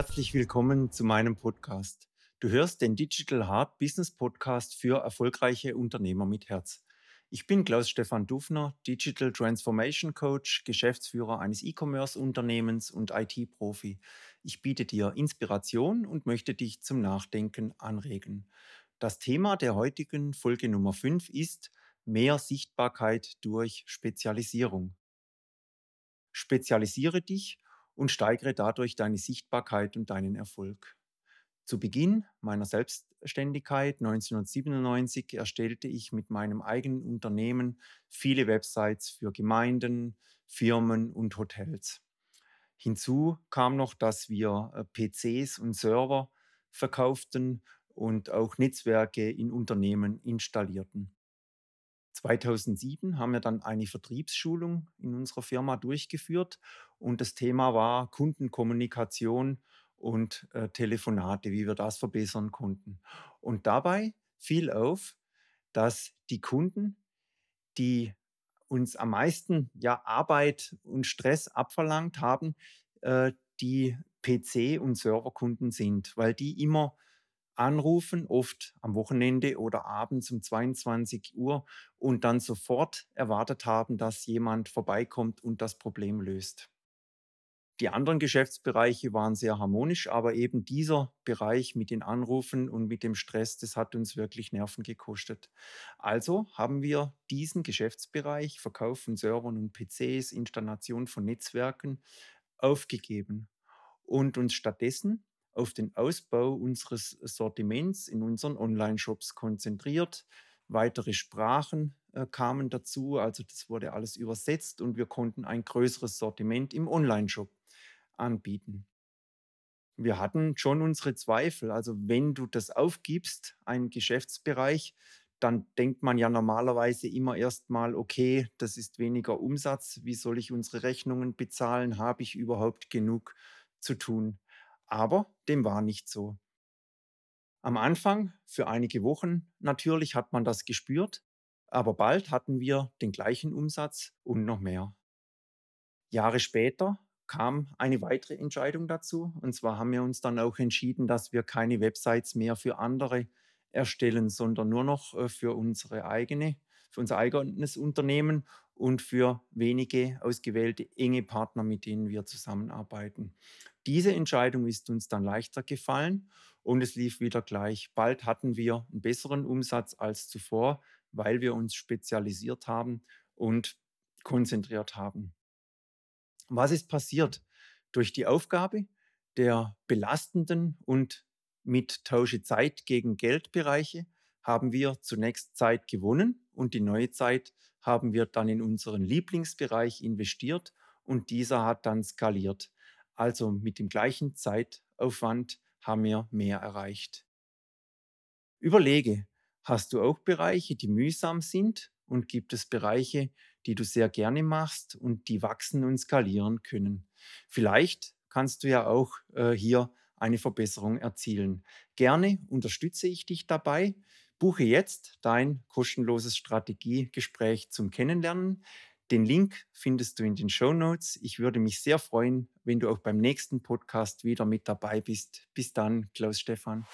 herzlich willkommen zu meinem Podcast. Du hörst den Digital Hard Business Podcast für erfolgreiche Unternehmer mit Herz. Ich bin Klaus-Stefan Dufner, Digital Transformation Coach, Geschäftsführer eines E-Commerce-Unternehmens und IT-Profi. Ich biete dir Inspiration und möchte dich zum Nachdenken anregen. Das Thema der heutigen Folge Nummer 5 ist mehr Sichtbarkeit durch Spezialisierung. Spezialisiere dich und steigere dadurch deine Sichtbarkeit und deinen Erfolg. Zu Beginn meiner Selbstständigkeit 1997 erstellte ich mit meinem eigenen Unternehmen viele Websites für Gemeinden, Firmen und Hotels. Hinzu kam noch, dass wir äh, PCs und Server verkauften und auch Netzwerke in Unternehmen installierten. 2007 haben wir dann eine Vertriebsschulung in unserer Firma durchgeführt und das Thema war Kundenkommunikation und äh, Telefonate, wie wir das verbessern konnten. Und dabei fiel auf, dass die Kunden, die uns am meisten ja, Arbeit und Stress abverlangt haben, äh, die PC- und Serverkunden sind, weil die immer anrufen, oft am Wochenende oder abends um 22 Uhr und dann sofort erwartet haben, dass jemand vorbeikommt und das Problem löst. Die anderen Geschäftsbereiche waren sehr harmonisch, aber eben dieser Bereich mit den Anrufen und mit dem Stress, das hat uns wirklich Nerven gekostet. Also haben wir diesen Geschäftsbereich, Verkauf von Servern und PCs, Installation von Netzwerken, aufgegeben und uns stattdessen auf den Ausbau unseres Sortiments in unseren Online-Shops konzentriert. Weitere Sprachen äh, kamen dazu, also das wurde alles übersetzt und wir konnten ein größeres Sortiment im Online-Shop anbieten. Wir hatten schon unsere Zweifel. Also wenn du das aufgibst, einen Geschäftsbereich, dann denkt man ja normalerweise immer erstmal, okay, das ist weniger Umsatz, wie soll ich unsere Rechnungen bezahlen, habe ich überhaupt genug zu tun? Aber dem war nicht so. Am Anfang, für einige Wochen natürlich, hat man das gespürt, aber bald hatten wir den gleichen Umsatz und noch mehr. Jahre später kam eine weitere Entscheidung dazu. Und zwar haben wir uns dann auch entschieden, dass wir keine Websites mehr für andere erstellen, sondern nur noch äh, für unsere eigene, für unser eigenes Unternehmen und für wenige ausgewählte enge Partner, mit denen wir zusammenarbeiten. Diese Entscheidung ist uns dann leichter gefallen und es lief wieder gleich. Bald hatten wir einen besseren Umsatz als zuvor, weil wir uns spezialisiert haben und konzentriert haben. Was ist passiert? Durch die Aufgabe der belastenden und mit Tausche Zeit gegen Geldbereiche haben wir zunächst Zeit gewonnen und die neue Zeit haben wir dann in unseren Lieblingsbereich investiert und dieser hat dann skaliert. Also mit dem gleichen Zeitaufwand haben wir mehr erreicht. Überlege, hast du auch Bereiche, die mühsam sind und gibt es Bereiche, die du sehr gerne machst und die wachsen und skalieren können. Vielleicht kannst du ja auch äh, hier eine Verbesserung erzielen. Gerne unterstütze ich dich dabei. Buche jetzt dein kostenloses Strategiegespräch zum Kennenlernen. Den Link findest du in den Show Notes. Ich würde mich sehr freuen, wenn du auch beim nächsten Podcast wieder mit dabei bist. Bis dann, Klaus Stefan.